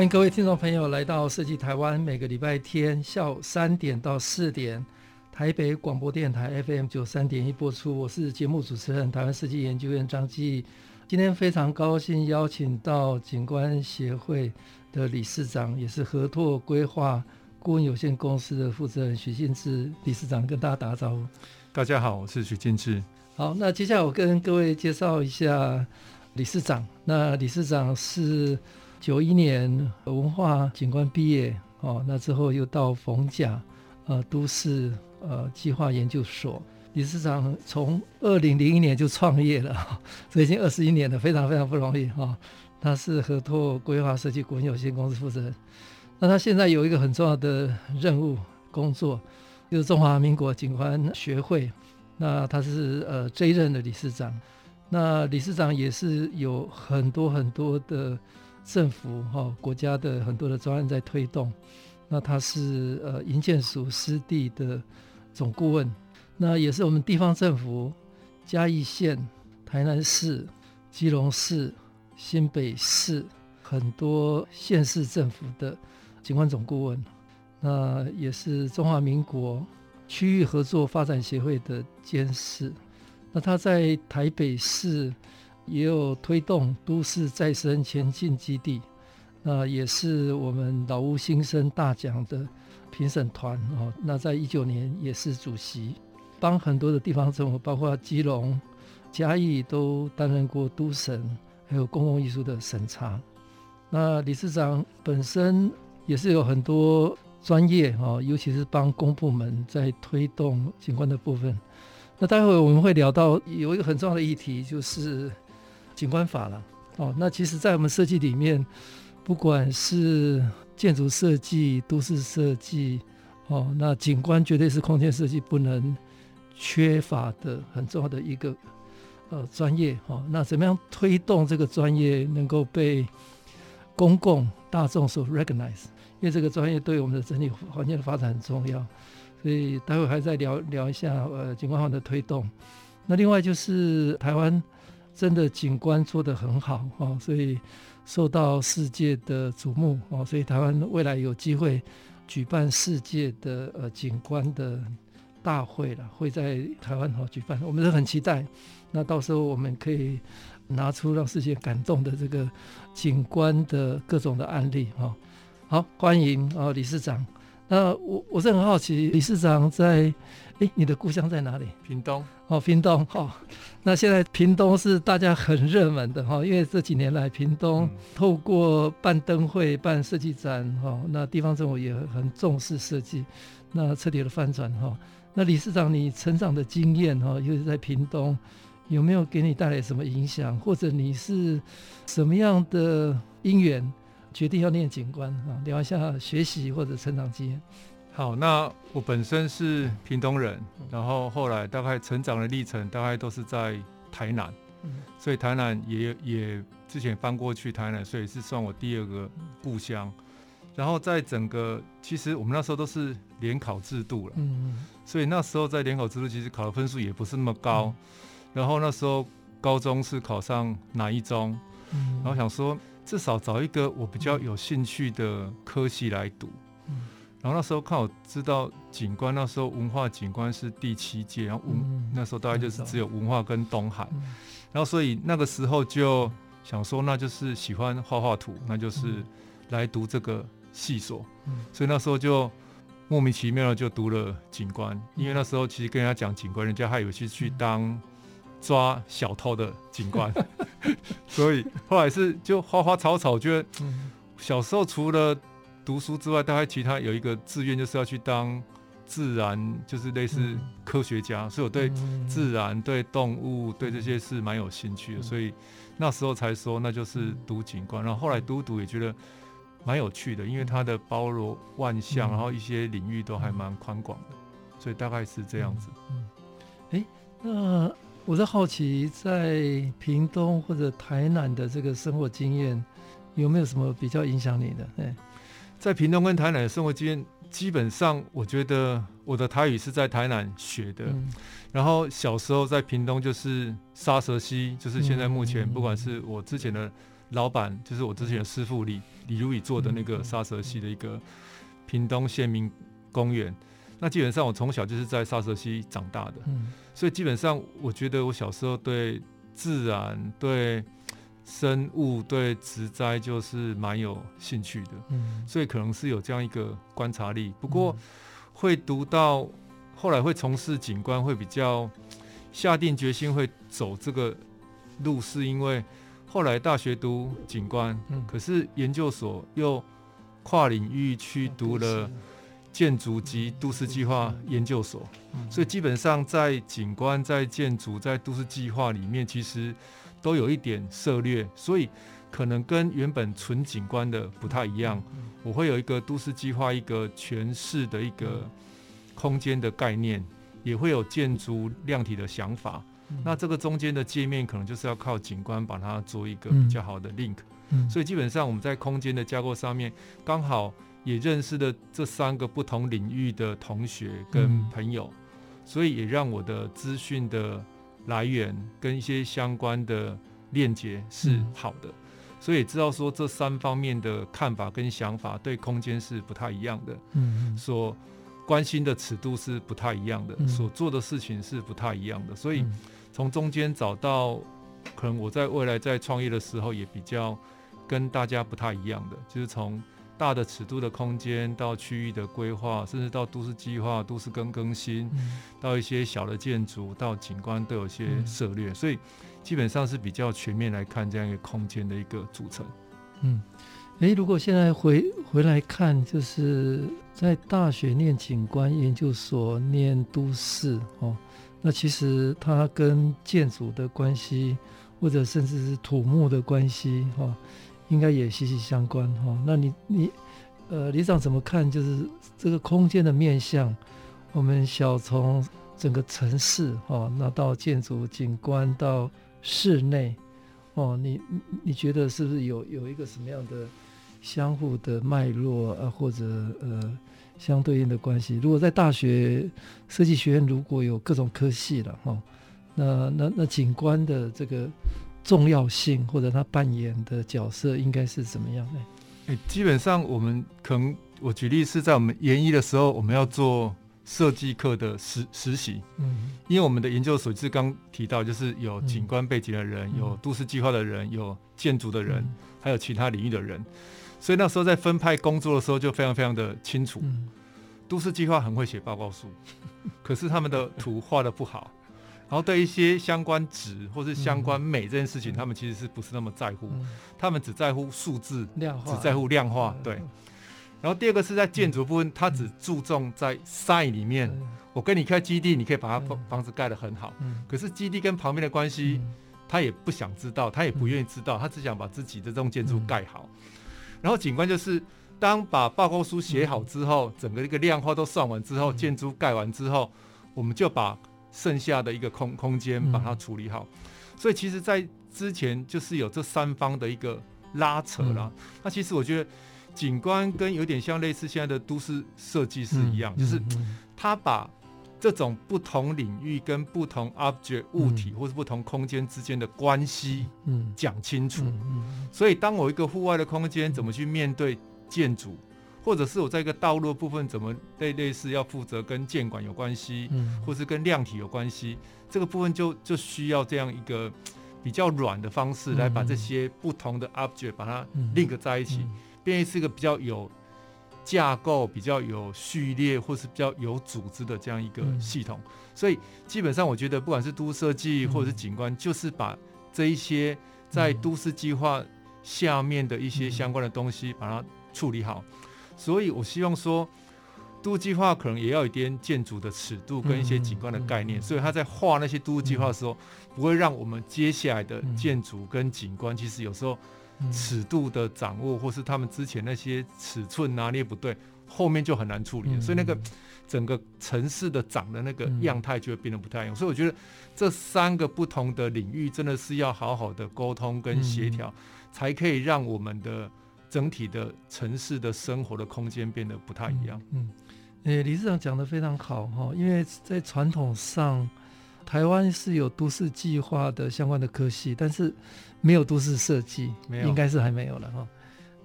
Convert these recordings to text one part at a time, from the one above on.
欢迎各位听众朋友来到设计台湾，每个礼拜天下午三点到四点，台北广播电台 FM 九三点一播出。我是节目主持人台湾设计研究院张继。今天非常高兴邀请到景观协会的理事长，也是合拓规划顾问有限公司的负责人许晋志理事长，跟大家打招呼。大家好，我是许晋志。好，那接下来我跟各位介绍一下理事长。那理事长是。九一年文化景观毕业哦，那之后又到逢甲呃都市呃计划研究所。理事长从二零零一年就创业了，所以已经二十一年了，非常非常不容易哈、哦。他是合拓规划设计股份有限公司负责人。那他现在有一个很重要的任务工作，就是中华民国景观学会。那他是呃这一任的理事长。那理事长也是有很多很多的。政府哈、国家的很多的专案在推动，那他是呃营建署湿地的总顾问，那也是我们地方政府嘉义县、台南市、基隆市、新北市很多县市政府的景观总顾问，那也是中华民国区域合作发展协会的监事，那他在台北市。也有推动都市再生前进基地，那也是我们老屋新生大奖的评审团哦。那在一九年也是主席，帮很多的地方政府，包括基隆、嘉义都担任过都审，还有公共艺术的审查。那理事长本身也是有很多专业哦，尤其是帮公部门在推动景观的部分。那待会我们会聊到有一个很重要的议题，就是。景观法了哦，那其实，在我们设计里面，不管是建筑设计、都市设计哦，那景观绝对是空间设计不能缺乏的很重要的一个呃专业哦。那怎么样推动这个专业能够被公共大众所 recognize？因为这个专业对我们的整体环境的发展很重要，所以待会还再聊聊一下呃景观法的推动。那另外就是台湾。真的景观做得很好哦，所以受到世界的瞩目哦，所以台湾未来有机会举办世界的呃景观的大会了，会在台湾好举办，我们都很期待。那到时候我们可以拿出让世界感动的这个景观的各种的案例哈。好，欢迎啊，理事长。那我我是很好奇，理事长在。哎，你的故乡在哪里？屏东哦，屏东哦。那现在屏东是大家很热门的哈，因为这几年来屏东透过办灯会、办设计展哈，那地方政府也很重视设计，那彻底的翻转哈。那理事长，你成长的经验哈，尤其在屏东，有没有给你带来什么影响？或者你是什么样的因缘决定要念景观啊？聊一下学习或者成长经验。好，那我本身是屏东人，然后后来大概成长的历程大概都是在台南，所以台南也也之前搬过去台南，所以是算我第二个故乡。然后在整个其实我们那时候都是联考制度了，所以那时候在联考制度其实考的分数也不是那么高。然后那时候高中是考上哪一中，然后想说至少找一个我比较有兴趣的科系来读。然后那时候看我知道景观，那时候文化景观是第七届，然后文、嗯、那时候大概就是只有文化跟东海，嗯、然后所以那个时候就想说，那就是喜欢画画图，那就是来读这个系所，嗯、所以那时候就莫名其妙的就读了景观，因为那时候其实跟人家讲景观，人家还以为是去当抓小偷的警官，所以后来是就花花草草，觉得小时候除了读书之外，大概其他有一个志愿就是要去当自然，就是类似科学家，嗯、所以我对自然、对动物、对这些是蛮有兴趣的，所以那时候才说那就是读警官，然后后来读读也觉得蛮有趣的，因为它的包罗万象，然后一些领域都还蛮宽广的，所以大概是这样子。嗯，哎、欸，那我在好奇，在屏东或者台南的这个生活经验，有没有什么比较影响你的？哎，在屏东跟台南的生活经验。基本上，我觉得我的台语是在台南学的，嗯、然后小时候在屏东就是沙蛇溪，就是现在目前不管是我之前的老板，就是我之前的师傅李李如意做的那个沙蛇溪的一个屏东县民公园。那基本上我从小就是在沙蛇溪长大的，所以基本上我觉得我小时候对自然对。生物对植栽就是蛮有兴趣的，嗯，所以可能是有这样一个观察力。不过会读到后来会从事景观，会比较下定决心会走这个路，是因为后来大学读景观，可是研究所又跨领域去读了建筑及都市计划研究所，所以基本上在景观、在建筑、在都市计划里面，其实。都有一点涉略，所以可能跟原本纯景观的不太一样。我会有一个都市计划，一个全市的一个空间的概念，也会有建筑量体的想法。那这个中间的界面，可能就是要靠景观把它做一个比较好的 link。所以基本上我们在空间的架构上面，刚好也认识了这三个不同领域的同学跟朋友，所以也让我的资讯的。来源跟一些相关的链接是好的，嗯、所以也知道说这三方面的看法跟想法对空间是不太一样的，嗯，所关心的尺度是不太一样的，嗯、所做的事情是不太一样的，所以从中间找到可能我在未来在创业的时候也比较跟大家不太一样的，就是从。大的尺度的空间，到区域的规划，甚至到都市计划、都市更更新，嗯、到一些小的建筑，到景观都有些涉猎，嗯、所以基本上是比较全面来看这样一个空间的一个组成。嗯，诶、欸，如果现在回回来看，就是在大学念景观，研究所念都市哦，那其实它跟建筑的关系，或者甚至是土木的关系，哈、哦。应该也息息相关哈。那你你呃，李长怎么看？就是这个空间的面向，我们小从整个城市哈，那到建筑景观到室内哦，你你觉得是不是有有一个什么样的相互的脉络啊，或者呃相对应的关系？如果在大学设计学院，如果有各种科系了哈，那那那景观的这个。重要性或者他扮演的角色应该是怎么样呢？欸，基本上我们可能我举例是在我们研一的时候，我们要做设计课的实实习。嗯，因为我们的研究所是刚提到，就是有景观背景的人，有都市计划的人，有建筑的人，还有其他领域的人，所以那时候在分派工作的时候就非常非常的清楚。都市计划很会写报告书，可是他们的图画的不好。然后对一些相关值或是相关美这件事情，嗯、他们其实是不是那么在乎？嗯、他们只在乎数字，量化只在乎量化。对。然后第二个是在建筑部分，他只注重在 site 里面。嗯、我跟你开基地，你可以把它房房子盖得很好。嗯、可是基地跟旁边的关系，嗯、他也不想知道，他也不愿意知道，他只想把自己的这栋建筑盖好。嗯、然后景观就是，当把报告书写好之后，嗯、整个一个量化都算完之后，嗯、建筑盖完之后，我们就把。剩下的一个空空间把它处理好，嗯、所以其实，在之前就是有这三方的一个拉扯啦。嗯、那其实我觉得景观跟有点像类似现在的都市设计师一样，嗯、就是他把这种不同领域跟不同 object 物体或是不同空间之间的关系讲清楚。嗯嗯嗯、所以，当我一个户外的空间怎么去面对建筑？或者是我在一个道路的部分怎么类类似要负责跟建管有关系，嗯，或是跟量体有关系，这个部分就就需要这样一个比较软的方式来把这些不同的 object 把它 link 在一起，变成是一个比较有架构、比较有序列或是比较有组织的这样一个系统。所以基本上我觉得不管是都市设计或者是景观，就是把这一些在都市计划下面的一些相关的东西把它处理好。所以，我希望说，都计划可能也要一点建筑的尺度跟一些景观的概念，所以他在画那些都计划的时候，不会让我们接下来的建筑跟景观，其实有时候尺度的掌握，或是他们之前那些尺寸拿捏不对，后面就很难处理。所以那个整个城市的长的那个样态就会变得不太一样。所以我觉得这三个不同的领域真的是要好好的沟通跟协调，才可以让我们的整体的城市的生活的空间变得不太一样。嗯。诶，理事长讲的非常好哈，因为在传统上，台湾是有都市计划的相关的科系，但是没有都市设计，没有，应该是还没有了哈。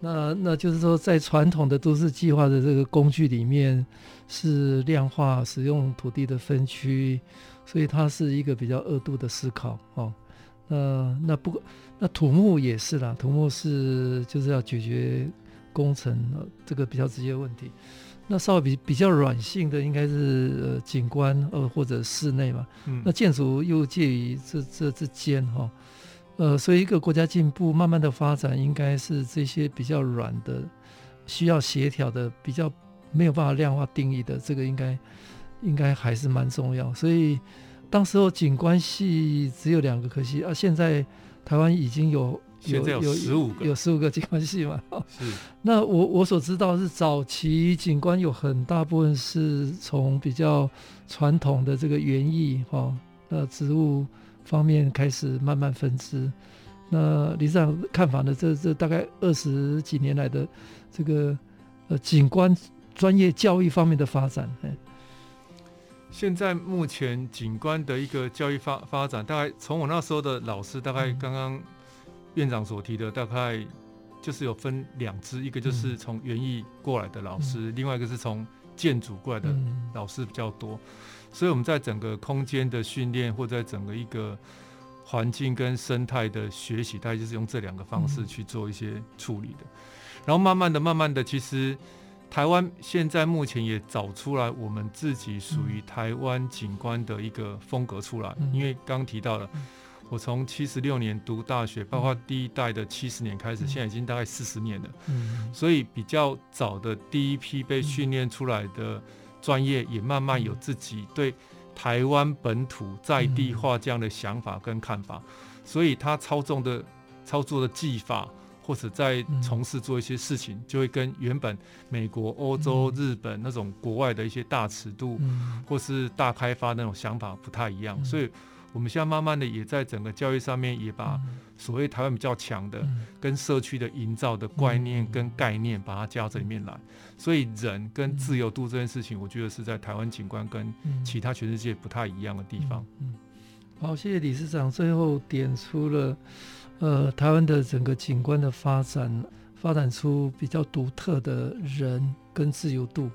那那就是说，在传统的都市计划的这个工具里面，是量化使用土地的分区，所以它是一个比较二度的思考哦。那那不过那土木也是啦，土木是就是要解决工程这个比较直接的问题。那稍微比比较软性的应该是呃景观呃或者室内嘛，嗯、那建筑又介于这这之间哈，呃，所以一个国家进步慢慢的发展，应该是这些比较软的，需要协调的，比较没有办法量化定义的，这个应该应该还是蛮重要。所以当时候景观系只有两个科系，啊，现在台湾已经有。有有十五个，有十五个景观系嘛？是。那我我所知道是早期景观有很大部分是从比较传统的这个园艺哈，那植物方面开始慢慢分支。那理事长看法呢？这这大概二十几年来的这个呃景观专业教育方面的发展。现在目前景观的一个教育发发展，大概从我那时候的老师，大概刚刚。院长所提的大概就是有分两支，一个就是从园艺过来的老师，嗯、另外一个是从建筑过来的老师比较多，嗯、所以我们在整个空间的训练或在整个一个环境跟生态的学习，大概就是用这两个方式去做一些处理的。然后慢慢的、慢慢的，其实台湾现在目前也找出来我们自己属于台湾景观的一个风格出来，因为刚刚提到了。我从七十六年读大学，包括第一代的七十年开始，现在已经大概四十年了。所以比较早的第一批被训练出来的专业，也慢慢有自己对台湾本土在地化这样的想法跟看法。所以他操纵的操作的技法，或者在从事做一些事情，就会跟原本美国、欧洲、日本那种国外的一些大尺度或是大开发那种想法不太一样。所以。我们现在慢慢的也在整个教育上面，也把所谓台湾比较强的跟社区的营造的观念跟概念，把它加到这里面来。所以人跟自由度这件事情，我觉得是在台湾景观跟其他全世界不太一样的地方。嗯，好，谢谢理事长，最后点出了呃台湾的整个景观的发展，发展出比较独特的人跟自由度。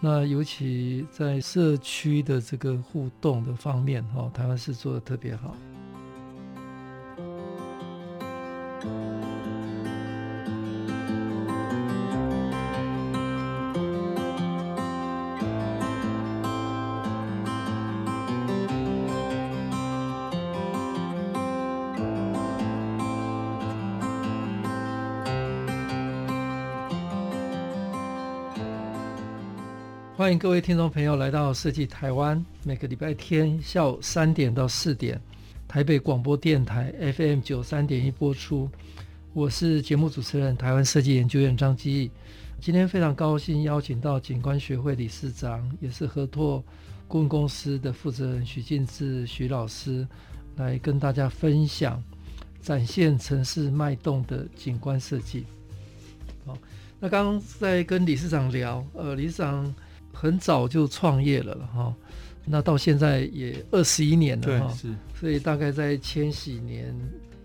那尤其在社区的这个互动的方面，哈，台湾是做的特别好。各位听众朋友来到设计台湾，每个礼拜天下午三点到四点，台北广播电台 FM 九三点一播出。我是节目主持人台湾设计研究院张基义。今天非常高兴邀请到景观学会理事长，也是合拓顾问公司的负责人许进志许老师，来跟大家分享展现城市脉动的景观设计。好，那刚刚在跟理事长聊，呃，理事长。很早就创业了哈，那到现在也二十一年了哈，是，所以大概在千禧年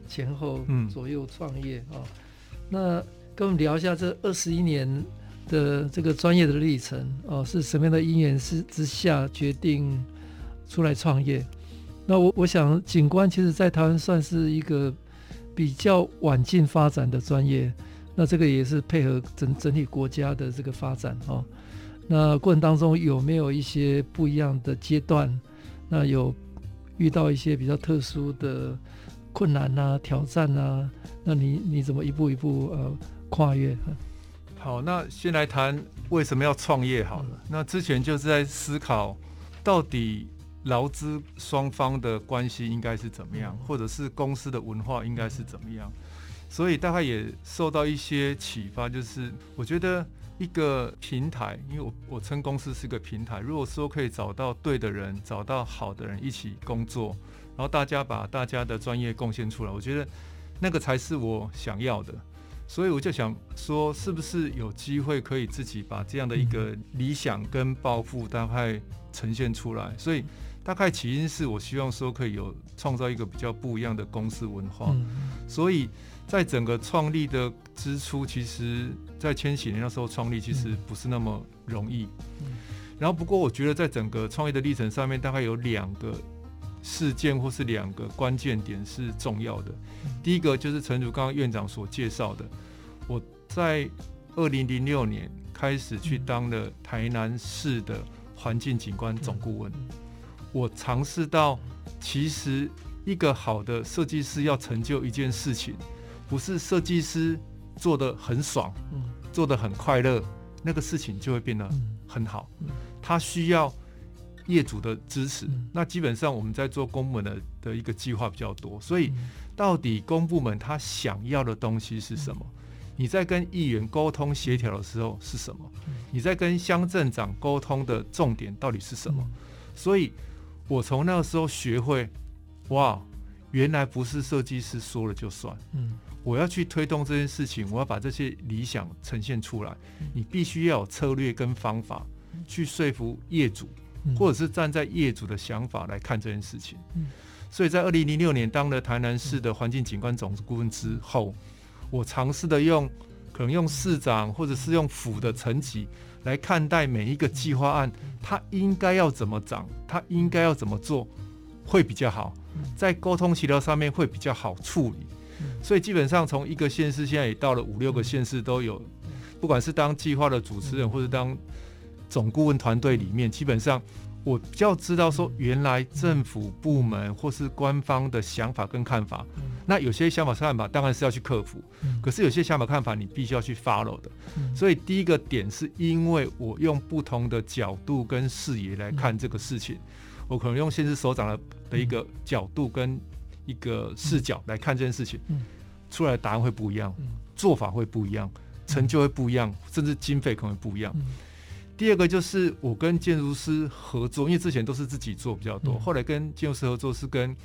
前后左右创业啊。嗯、那跟我们聊一下这二十一年的这个专业的历程哦，是什么样的因缘之之下决定出来创业？那我我想景观其实在台湾算是一个比较晚进发展的专业，那这个也是配合整整体国家的这个发展哦。那过程当中有没有一些不一样的阶段？那有遇到一些比较特殊的困难啊、挑战啊？那你你怎么一步一步呃跨越？好，那先来谈为什么要创业好了。那之前就是在思考，到底劳资双方的关系应该是怎么样，或者是公司的文化应该是怎么样。所以大概也受到一些启发，就是我觉得一个平台，因为我我称公司是个平台，如果说可以找到对的人，找到好的人一起工作，然后大家把大家的专业贡献出来，我觉得那个才是我想要的。所以我就想说，是不是有机会可以自己把这样的一个理想跟抱负大概呈现出来？所以大概起因是我希望说可以有创造一个比较不一样的公司文化。所以在整个创立的之初，其实，在千禧年那时候创立其实不是那么容易。然后不过我觉得在整个创业的历程上面，大概有两个事件或是两个关键点是重要的。第一个就是陈如刚刚院长所介绍的，我在二零零六年开始去当了台南市的环境景观总顾问。我尝试到，其实一个好的设计师要成就一件事情，不是设计师做的很爽，做得很快乐，那个事情就会变得很好。他需要。业主的支持，那基本上我们在做公部门的的一个计划比较多，所以到底公部门他想要的东西是什么？你在跟议员沟通协调的时候是什么？你在跟乡镇长沟通的重点到底是什么？所以我从那个时候学会，哇，原来不是设计师说了就算，我要去推动这件事情，我要把这些理想呈现出来，你必须要有策略跟方法去说服业主。或者是站在业主的想法来看这件事情，所以在二零零六年当了台南市的环境景观总顾问之后，我尝试的用可能用市长或者是用府的层级来看待每一个计划案，它应该要怎么长，它应该要怎么做会比较好，在沟通协调上面会比较好处理。所以基本上从一个县市现在也到了五六个县市都有，不管是当计划的主持人或者当。总顾问团队里面，基本上我比较知道说，原来政府部门或是官方的想法跟看法，那有些想法看法当然是要去克服，可是有些想法看法你必须要去 follow 的。所以第一个点是因为我用不同的角度跟视野来看这个事情，我可能用县市首长的的一个角度跟一个视角来看这件事情，出来的答案会不一样，做法会不一样，成就会不一样，甚至经费可能会不一样。第二个就是我跟建筑师合作，因为之前都是自己做比较多，嗯、后来跟建筑师合作是跟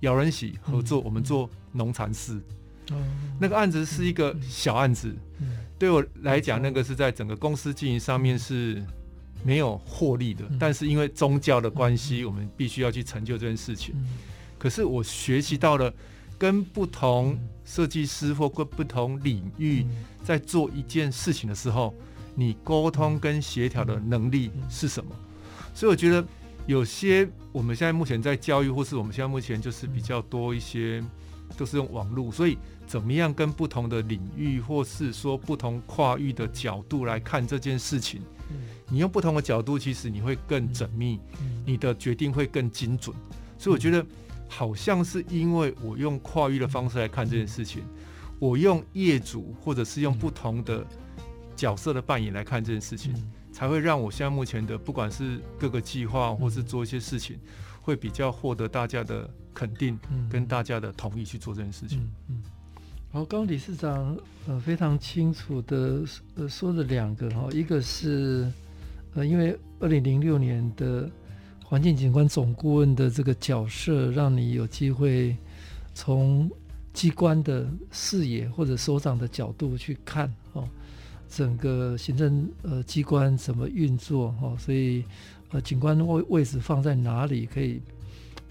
姚仁喜合作，嗯、我们做农禅寺，嗯、那个案子是一个小案子，嗯。嗯、对我来讲，那个是在整个公司经营上面是没有获利的，嗯、但是因为宗教的关系，嗯、我们必须要去成就这件事情。嗯、可是我学习到了跟不同设计师或跟不同领域在做一件事情的时候。你沟通跟协调的能力是什么？所以我觉得有些我们现在目前在教育，或是我们现在目前就是比较多一些都是用网络，所以怎么样跟不同的领域，或是说不同跨域的角度来看这件事情，你用不同的角度，其实你会更缜密，你的决定会更精准。所以我觉得好像是因为我用跨域的方式来看这件事情，我用业主或者是用不同的。角色的扮演来看这件事情，嗯、才会让我现在目前的不管是各个计划，或是做一些事情，嗯、会比较获得大家的肯定，跟大家的同意去做这件事情。嗯，好，刚刚理事长呃非常清楚的呃说了两个哈，一个是呃因为二零零六年的环境景观总顾问的这个角色，让你有机会从机关的视野或者首长的角度去看哦。整个行政呃机关怎么运作哈、哦，所以呃景观位位置放在哪里可以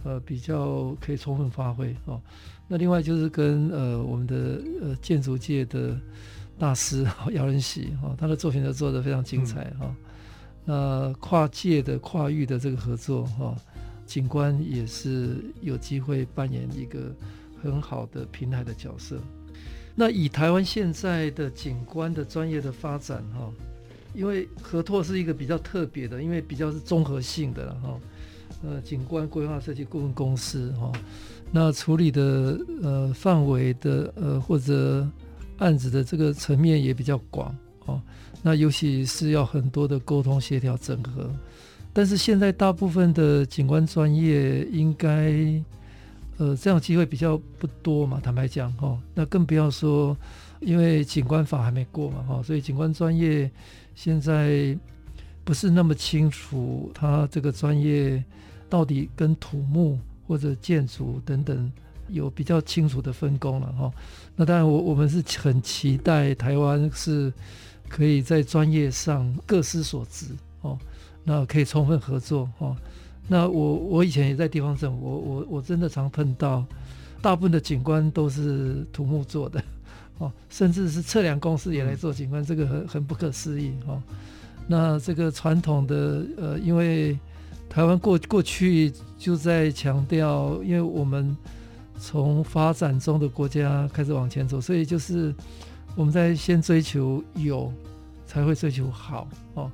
呃比较可以充分发挥哦。那另外就是跟呃我们的呃建筑界的大师姚仁喜哈，他的作品都做得非常精彩哈、嗯哦。那跨界的跨域的这个合作哈、景观也是有机会扮演一个很好的平台的角色。那以台湾现在的景观的专业的发展哈，因为合拓是一个比较特别的，因为比较是综合性的了哈，呃，景观规划设计顾问公司哈，那处理的呃范围的呃或者案子的这个层面也比较广哦。那尤其是要很多的沟通协调整合。但是现在大部分的景观专业应该，呃，这样机会比较不多嘛。坦白讲，哦，那更不要说，因为景观法还没过嘛，哈，所以景观专业现在不是那么清楚，它这个专业到底跟土木或者建筑等等有比较清楚的分工了，哈。那当然，我我们是很期待台湾是可以在专业上各司所职，哦。那可以充分合作哦。那我我以前也在地方政府，我我我真的常碰到，大部分的景观都是土木做的 哦，甚至是测量公司也来做景观，这个很很不可思议哦。那这个传统的呃，因为台湾过过去就在强调，因为我们从发展中的国家开始往前走，所以就是我们在先追求有，才会追求好哦。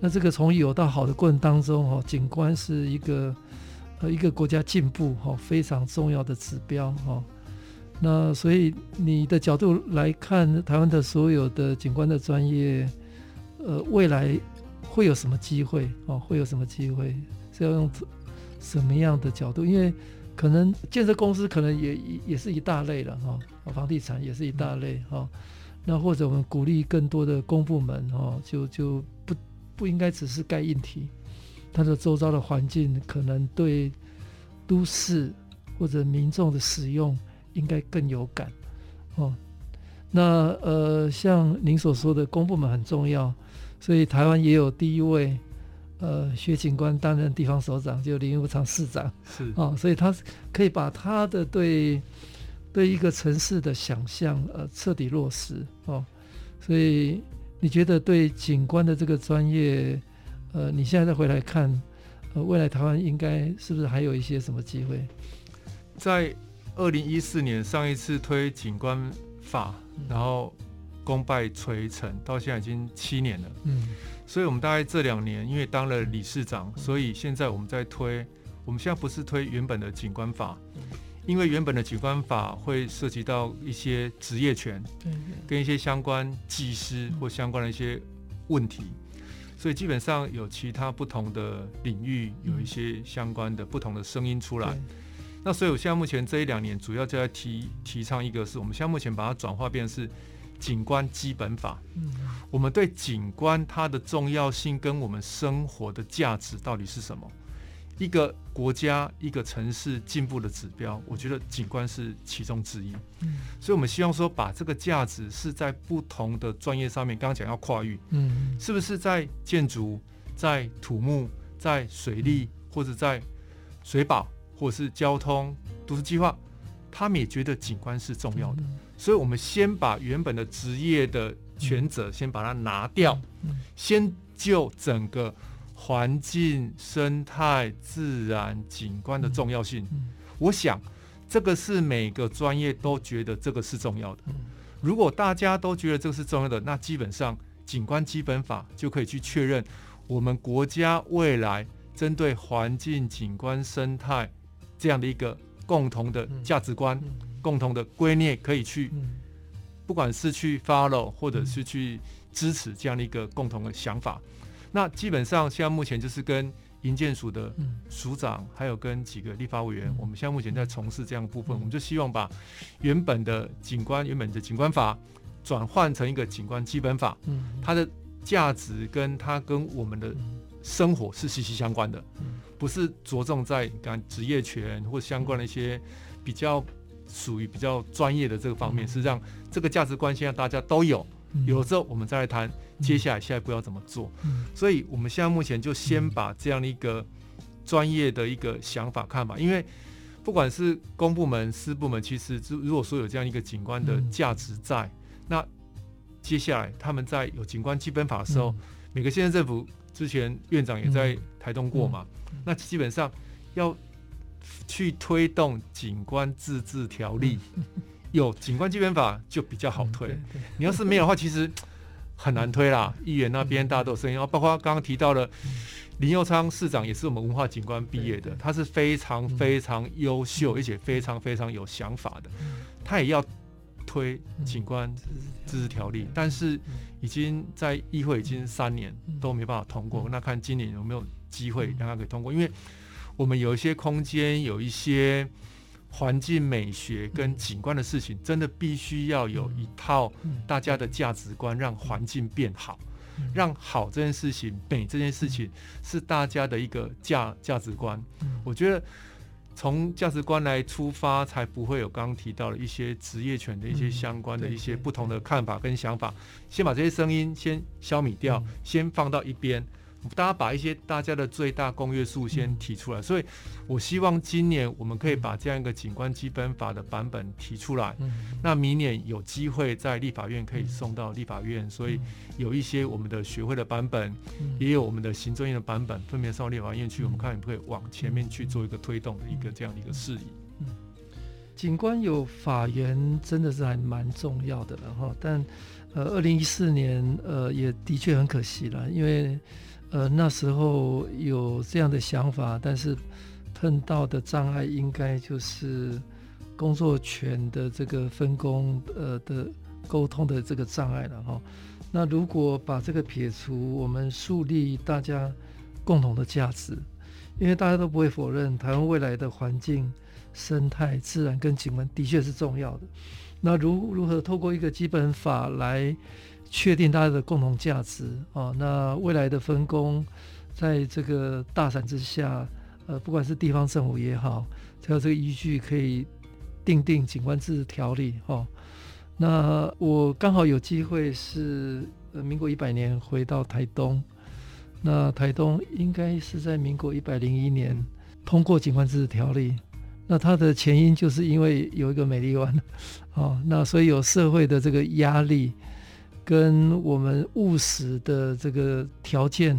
那这个从有到好的过程当中，哈，景观是一个呃一个国家进步哈非常重要的指标哈。那所以你的角度来看，台湾的所有的景观的专业，呃，未来会有什么机会哦？会有什么机会？是要用什么样的角度？因为可能建设公司可能也也是一大类了哈，房地产也是一大类哈。那或者我们鼓励更多的公部门哈，就就不。不应该只是盖硬体，它的周遭的环境可能对都市或者民众的使用应该更有感哦。那呃，像您所说的公部门很重要，所以台湾也有第一位呃薛警官担任地方首长，就林务昌市长是哦，所以他可以把他的对对一个城市的想象呃彻底落实哦，所以。你觉得对警官的这个专业，呃，你现在再回来看，呃，未来台湾应该是不是还有一些什么机会？在二零一四年上一次推警官法，然后功败垂成，到现在已经七年了。嗯，所以我们大概这两年因为当了理事长，所以现在我们在推，我们现在不是推原本的景观法。因为原本的景观法会涉及到一些职业权，跟一些相关技师或相关的一些问题，所以基本上有其他不同的领域有一些相关的不同的声音出来。那所以我现在目前这一两年主要就在提提倡一个，是我们现在目前把它转化变成是警官基本法。我们对景观它的重要性跟我们生活的价值到底是什么？一个国家、一个城市进步的指标，我觉得景观是其中之一。嗯，所以我们希望说，把这个价值是在不同的专业上面，刚刚讲要跨域，嗯，是不是在建筑、在土木、在水利，或者在水保，或者是交通、都市计划，他们也觉得景观是重要的。所以，我们先把原本的职业的权责先把它拿掉，先就整个。环境、生态、自然景观的重要性，我想这个是每个专业都觉得这个是重要的。如果大家都觉得这个是重要的，那基本上景观基本法就可以去确认我们国家未来针对环境、景观、生态这样的一个共同的价值观、共同的观念，可以去不管是去 follow 或者是去支持这样的一个共同的想法。那基本上现在目前就是跟营建署的署长，还有跟几个立法委员，我们现在目前在从事这样的部分，我们就希望把原本的景观、原本的景观法转换成一个景观基本法，它的价值跟它跟我们的生活是息息相关的，不是着重在讲职业权或相关的一些比较属于比较专业的这个方面，是让这个价值观现在大家都有。有了之后，我们再来谈接下来下一步要怎么做。所以，我们现在目前就先把这样的一个专业的一个想法看吧。因为不管是公部门、私部门，其实如果说有这样一个景观的价值在，那接下来他们在有景观基本法的时候，每个县市政府之前院长也在台东过嘛，那基本上要去推动景观自治条例。有景观基本法就比较好推，你要是没有的话，其实很难推啦。议员那边大家都有声音，然后包括刚刚提到的林佑昌市长，也是我们文化景观毕业的，他是非常非常优秀，而且非常非常有想法的。他也要推景观自治条例，但是已经在议会已经三年都没办法通过。那看今年有没有机会让它可以通过？因为我们有一些空间，有一些环境美学跟景观的事情，真的必须要有一套大家的价值观，让环境变好，让好这件事情、美这件事情是大家的一个价价值观。我觉得。从价值观来出发，才不会有刚刚提到的一些职业权的一些相关的一些不同的看法跟想法。先把这些声音先消弭掉，先放到一边。大家把一些大家的最大公约数先提出来，所以我希望今年我们可以把这样一个景观基本法的版本提出来。那明年有机会在立法院可以送到立法院，所以有一些我们的学会的版本，也有我们的行政院的版本，分别送到立法院去。我们看可不可以往前面去做一个推动的一个这样的一个事宜。景观有法源真的是还蛮重要的了哈，但呃，二零一四年呃也的确很可惜了，因为。呃，那时候有这样的想法，但是碰到的障碍应该就是工作权的这个分工，呃的沟通的这个障碍了哈。那如果把这个撇除，我们树立大家共同的价值，因为大家都不会否认台湾未来的环境、生态、自然跟景观的确是重要的。那如如何透过一个基本法来？确定大家的共同价值啊，那未来的分工，在这个大伞之下，呃，不管是地方政府也好，只要这个依据可以订定景观自治条例哈。那我刚好有机会是呃民国一百年回到台东，那台东应该是在民国一百零一年通过景观自治条例，那它的前因就是因为有一个美丽湾，哦，那所以有社会的这个压力。跟我们务实的这个条件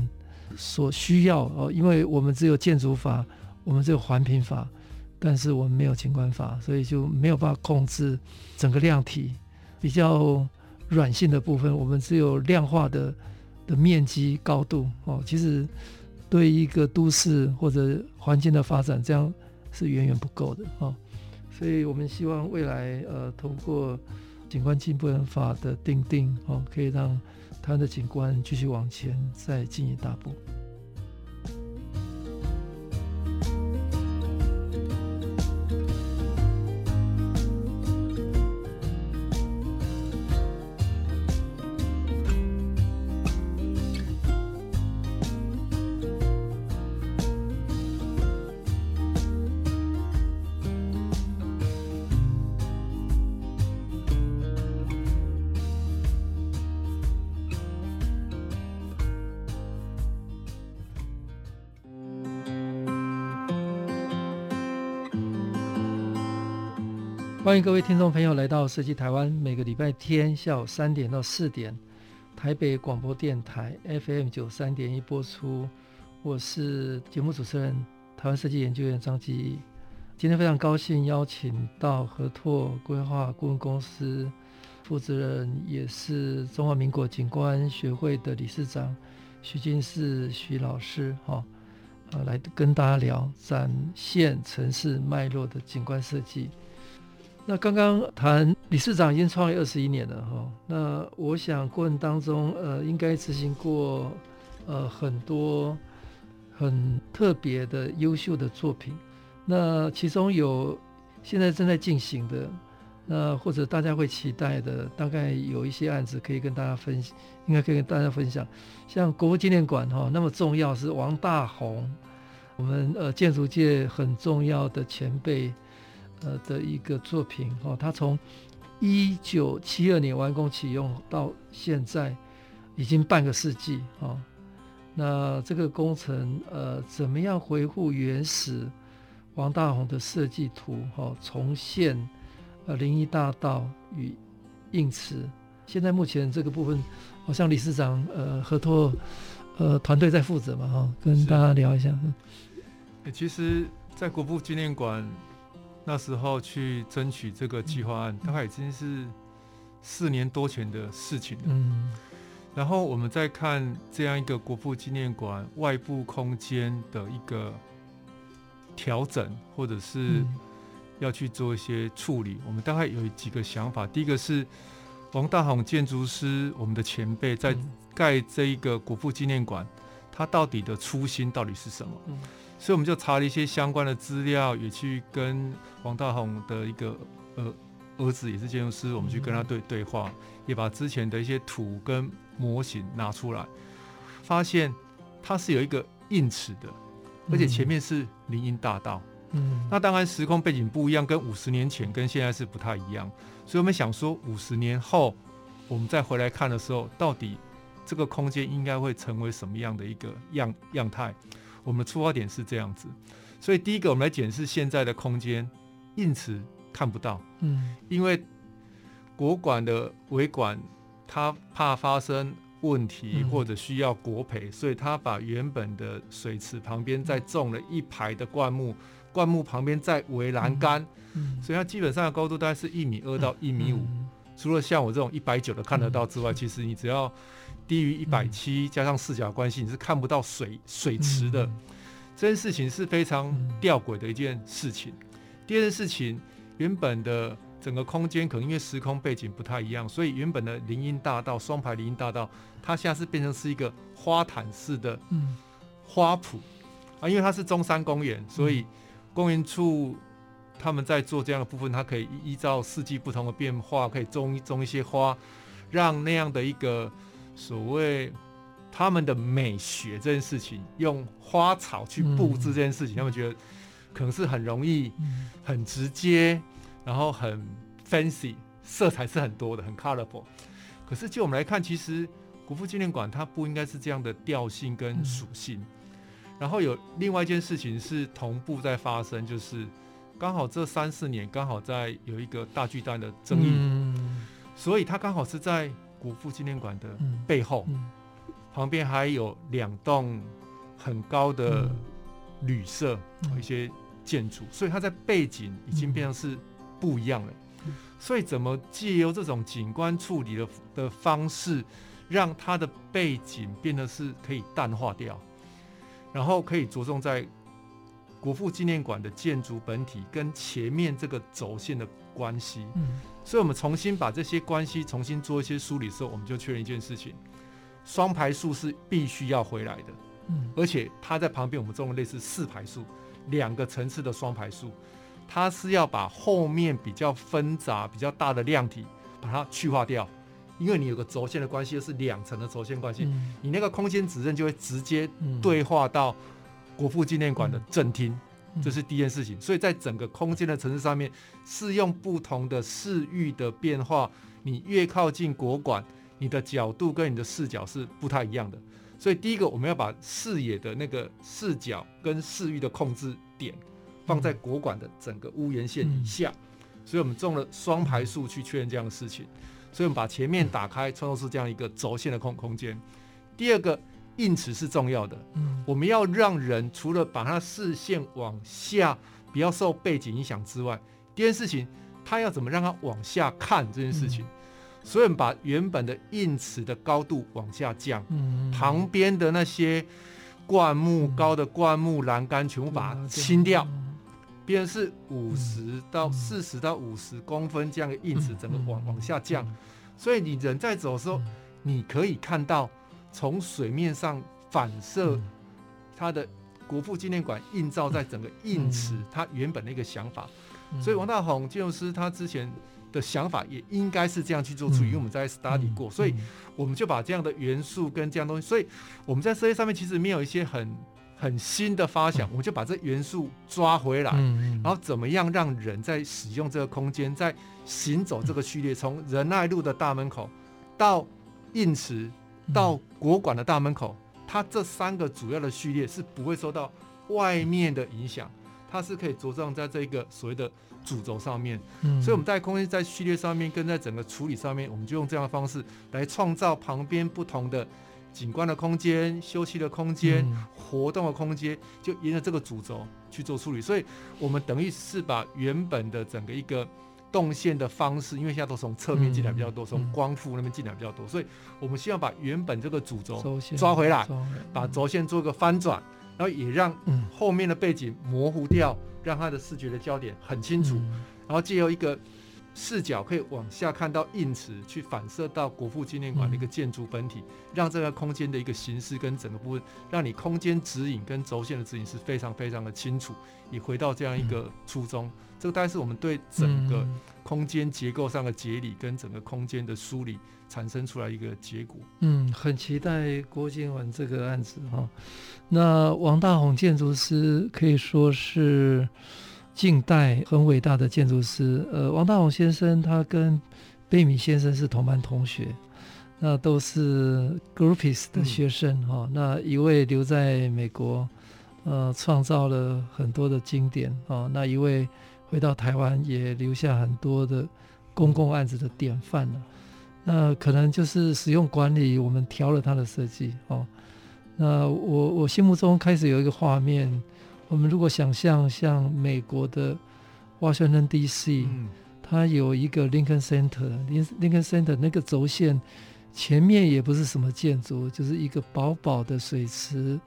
所需要哦，因为我们只有建筑法，我们只有环评法，但是我们没有景观法，所以就没有办法控制整个量体比较软性的部分。我们只有量化的的面积高度哦，其实对一个都市或者环境的发展，这样是远远不够的哦。所以我们希望未来呃通过。景观进步法的定定，哦，可以让它的景观继续往前再进一大步。欢迎各位听众朋友来到设计台湾，每个礼拜天下午三点到四点，台北广播电台 FM 九三点一播出。我是节目主持人，台湾设计研究院张基。今天非常高兴邀请到合拓规划顾问公司负责人，也是中华民国景观学会的理事长徐金士徐老师，哈，啊，来跟大家聊展现城市脉络的景观设计。那刚刚谈理事长已经创业二十一年了哈，那我想过程当中呃应该执行过呃很多很特别的优秀的作品，那其中有现在正在进行的，那或者大家会期待的，大概有一些案子可以跟大家分，应该可以跟大家分享，像国父纪念馆哈那么重要是王大閎，我们呃建筑界很重要的前辈。呃的一个作品哦，他从一九七二年完工启用到现在，已经半个世纪哦。那这个工程呃，怎么样恢复原始王大閎的设计图哦，重现呃林荫大道与应池。现在目前这个部分，好像理事长呃合作呃团队在负责嘛哈、跟大家聊一下。其实，在国父纪念馆。那时候去争取这个计划案，大概已经是四年多前的事情了。嗯，然后我们再看这样一个国父纪念馆外部空间的一个调整，或者是要去做一些处理。我们大概有几个想法，第一个是王大閎建筑师，我们的前辈在盖这一个国父纪念馆，他到底的初心到底是什么？嗯，所以我们就查了一些相关的资料，也去跟王大閎的一个呃儿子，也是建筑师，我们去跟他对对话，也把之前的一些图跟模型拿出来，发现它是有一个印尺的，而且前面是林荫大道。嗯，那当然时空背景不一样，跟五十年前跟现在是不太一样，所以我们想说五十年后我们再回来看的时候，到底这个空间应该会成为什么样的一个样样态？我们的出发点是这样子，所以第一个我们来检视现在的空间，因此看不到，嗯，因为国管的维管，他怕发生问题或者需要国赔，所以他把原本的水池旁边再种了一排的灌木。灌木旁边再围栏杆，所以它基本上的高度大概是一米二到一米五。除了像我这种一百九的看得到之外，其实你只要低于一百七，加上视角关系，你是看不到水水池的。这件事情是非常吊诡的一件事情。第二件事情，原本的整个空间可能因为时空背景不太一样，所以原本的林荫大道双排林荫大道，它现在是变成是一个花坛式的花圃啊，因为它是中山公园，所以。公园处他们在做这样的部分，它可以依照四季不同的变化，可以种一种一些花，让那样的一个所谓他们的美学这件事情，用花草去布置这件事情，他们觉得可能是很容易、很直接，然后很 fancy，色彩是很多的，很 colorful。可是就我们来看，其实国父纪念馆它不应该是这样的调性跟属性。然后有另外一件事情是同步在发生，就是刚好这三四年刚好在有一个大巨蛋的争议，嗯、所以它刚好是在国父纪念馆的背后，嗯。嗯、旁边还有两栋很高的旅社、和、一些建筑，所以它在背景已经变成是不一样了。嗯、所以怎么借由这种景观处理的的方式，让它的背景变得是可以淡化掉？然后可以着重在国父纪念馆的建筑本体跟前面这个轴线的关系，嗯，所以我们重新把这些关系重新做一些梳理的时候，我们就确认一件事情：双排数是必须要回来的，嗯，而且它在旁边我们种了类似四排数，两个层次的双排数，它是要把后面比较纷杂、比较大的量体把它去化掉。因为你有个轴线的关系，又是两层的轴线关系，嗯、你那个空间指认就会直接对话到国父纪念馆的正厅，嗯、这是第一件事情。所以在整个空间的层次上面，是用不同的视域的变化。你越靠近国馆，你的角度跟你的视角是不太一样的。所以第一个，我们要把视野的那个视角跟视域的控制点放在国馆的整个屋檐线以下。所以我们种了双排树去确认这样的事情。所以，我们把前面打开，创造出这样一个轴线的空空间。第二个，印尺是重要的。嗯，我们要让人除了把他视线往下，不要受背景影响之外，第二件事情，他要怎么让他往下看这件事情。所以，我们把原本的印尺的高度往下降，旁边的那些灌木高的灌木栏杆全部把它清掉。变成是五十到四十到五十公分这样的印尺，整个往往下降，所以你人在走的时候，你可以看到从水面上反射它的国父纪念馆映照在整个印池，它原本的一个想法。所以王大宏建筑师他之前的想法也应该是这样去做处理，因为我们在 study 过，所以我们就把这样的元素跟这样东西，所以我们在设计上面其实没有一些很。很新的发想，我们就把这元素抓回来，然后怎么样让人在使用这个空间，在行走这个序列，从仁爱路的大门口到印池到国馆的大门口，它这三个主要的序列是不会受到外面的影响，它是可以着重在这个所谓的主轴上面。所以我们在空间在序列上面跟在整个处理上面，我们就用这样的方式来创造旁边不同的。景观的空间、休息的空间、嗯、活动的空间，就沿着这个主轴去做处理。所以，我们等于是把原本的整个一个动线的方式，因为现在都从侧面进来比较多，从、嗯、光复那边进来比较多，所以我们希望把原本这个主轴抓回来，把轴线做个翻转，然后也让后面的背景模糊掉，让他的视觉的焦点很清楚，然后借由一个。视角可以往下看到印池，去反射到国父纪念馆的一个建筑本体，嗯、让这个空间的一个形式跟整个部分，让你空间指引跟轴线的指引是非常非常的清楚。你回到这样一个初衷，嗯、这个大概是我们对整个空间结构上的解理跟整个空间的梳理产生出来一个结果。嗯，很期待郭建文这个案子哈。那王大宏建筑师可以说是。近代很伟大的建筑师，呃，王大闳先生他跟贝米先生是同班同学，那都是 Gropius 的学生哈、嗯哦。那一位留在美国，呃，创造了很多的经典啊、哦。那一位回到台湾，也留下很多的公共案子的典范了。那可能就是使用管理，我们调了他的设计哦。那我我心目中开始有一个画面。我们如果想象像美国的 Washington D.C.，它有一个 Lincoln Center，Lincoln Center 那个轴线前面也不是什么建筑，就是一个薄薄的水池，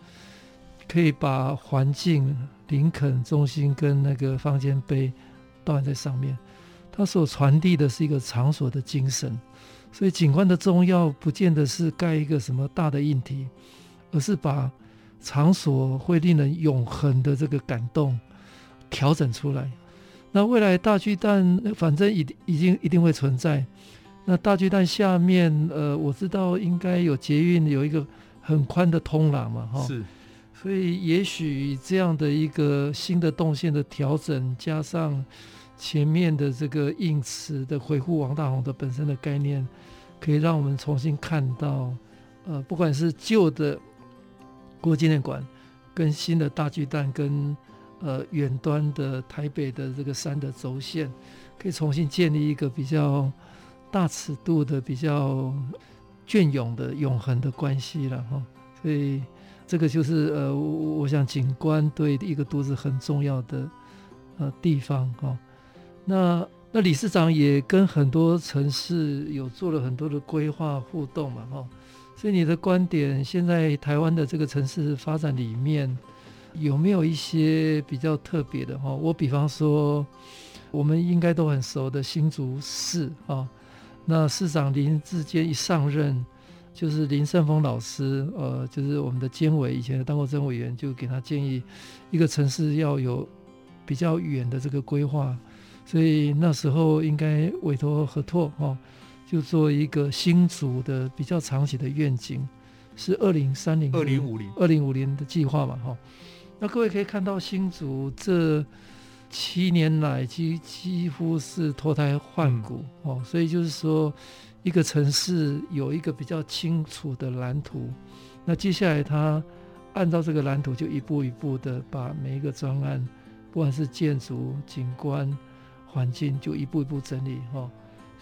可以把环境、林肯中心跟那个方尖碑倒在上面。它所传递的是一个场所的精神，所以景观的重要不见得是盖一个什么大的硬体，而是把。场所会令人永恒的这个感动调整出来。那未来大巨蛋反正已已经一定会存在。那大巨蛋下面，呃，我知道应该有捷运，有一个很宽的通廊嘛，哈。是。所以也许这样的一个新的动线的调整，加上前面的这个硬词的回复王大红的本身的概念，可以让我们重新看到，呃，不管是旧的。国纪念馆跟新的大巨蛋跟呃远端的台北的这个山的轴线，可以重新建立一个比较大尺度的、比较隽永的永恒的关系了哈。所以这个就是呃，我想景观对一个都市很重要的呃地方哈。那那理事长也跟很多城市有做了很多的规划互动嘛哈。所以你的观点，现在台湾的这个城市发展里面，有没有一些比较特别的哈？我比方说，我们应该都很熟的新竹市啊，那市长林智坚一上任，就是林胜峰老师，呃，就是我们的监委以前当过政委员，就给他建议，一个城市要有比较远的这个规划，所以那时候应该委托合拓哈。就做一个新竹的比较长期的愿景，是二零三零、二零五零、二零五零的计划嘛？哈，那各位可以看到新竹这七年来几几乎是脱胎换骨哦，嗯、所以就是说一个城市有一个比较清楚的蓝图，那接下来他按照这个蓝图就一步一步的把每一个专案，不管是建筑、景观、环境，就一步一步整理哈。